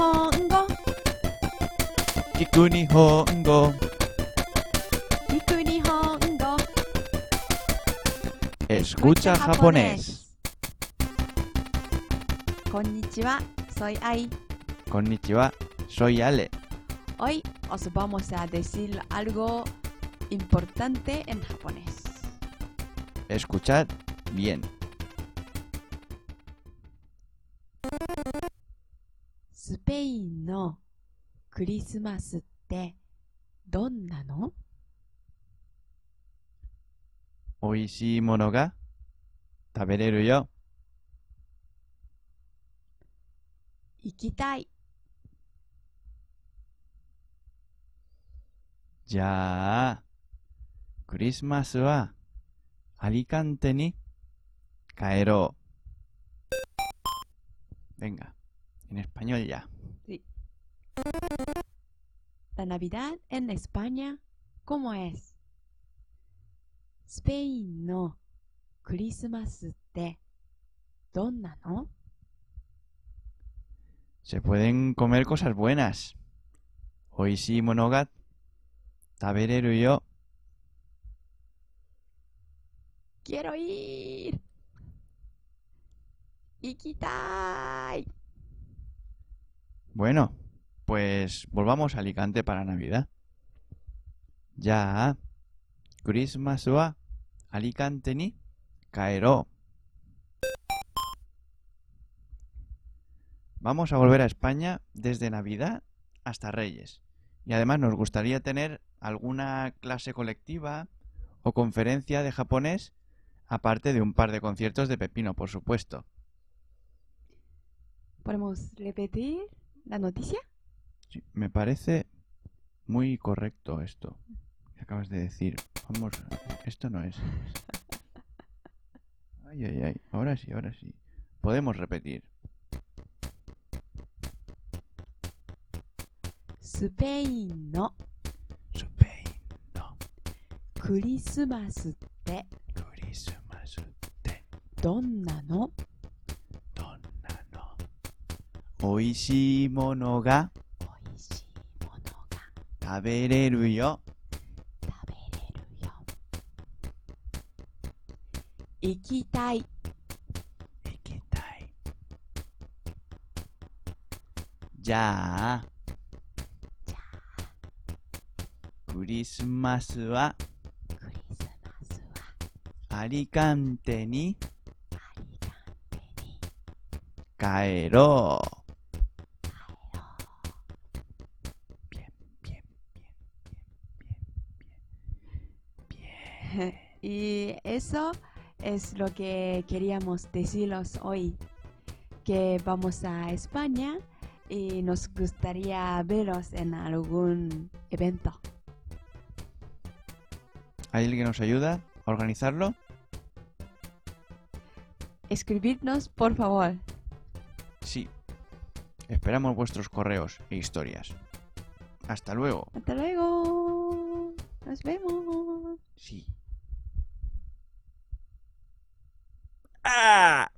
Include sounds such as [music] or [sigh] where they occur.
Hongo. Kikuni Hongo. Kikuni Hongo. Escucha japonés. Konnichiwa, soy Ai. Konnichiwa, soy Ale. Hoy os vamos a decir algo importante en japonés. Escuchad bien. スペインのクリスマスってどんなの？美味しいものが食べれるよ。行きたい。じゃあクリスマスはアリカンテに帰ろう。Venga, en español ya. Sí. La Navidad en España, ¿cómo es? Spain no Christmas te donna no? Se pueden comer cosas buenas. Hoy sí, Monogat, Taberero y yo. ¡Quiero ir! ¡Ikitai! Bueno, pues volvamos a Alicante para Navidad. Ya, Christmas wa Alicante ni kaero. Vamos a volver a España desde Navidad hasta Reyes. Y además nos gustaría tener alguna clase colectiva o conferencia de japonés, aparte de un par de conciertos de Pepino, por supuesto. ¿Podemos repetir la noticia? Sí, me parece muy correcto esto que acabas de decir. Vamos, esto no es. [laughs] Ay, ay, ay. Ahora sí, ahora sí. Podemos repetir. Spain no. Spain no. Christmas te. Christmas te. Donna no. 美味しいものが美味しいものが食べれるよ。食べれるよ。行きたい。行きたい。じゃあ、クリスマスはクリスマスはアリカンテにアリカンテに帰ろう。[laughs] Y eso es lo que queríamos deciros hoy, que vamos a España y nos gustaría veros en algún evento. ¿Hay alguien que nos ayuda a organizarlo? Escribidnos, por favor. Sí. Esperamos vuestros correos e historias. Hasta luego. Hasta luego. Nos vemos. Sí. ¡Ah!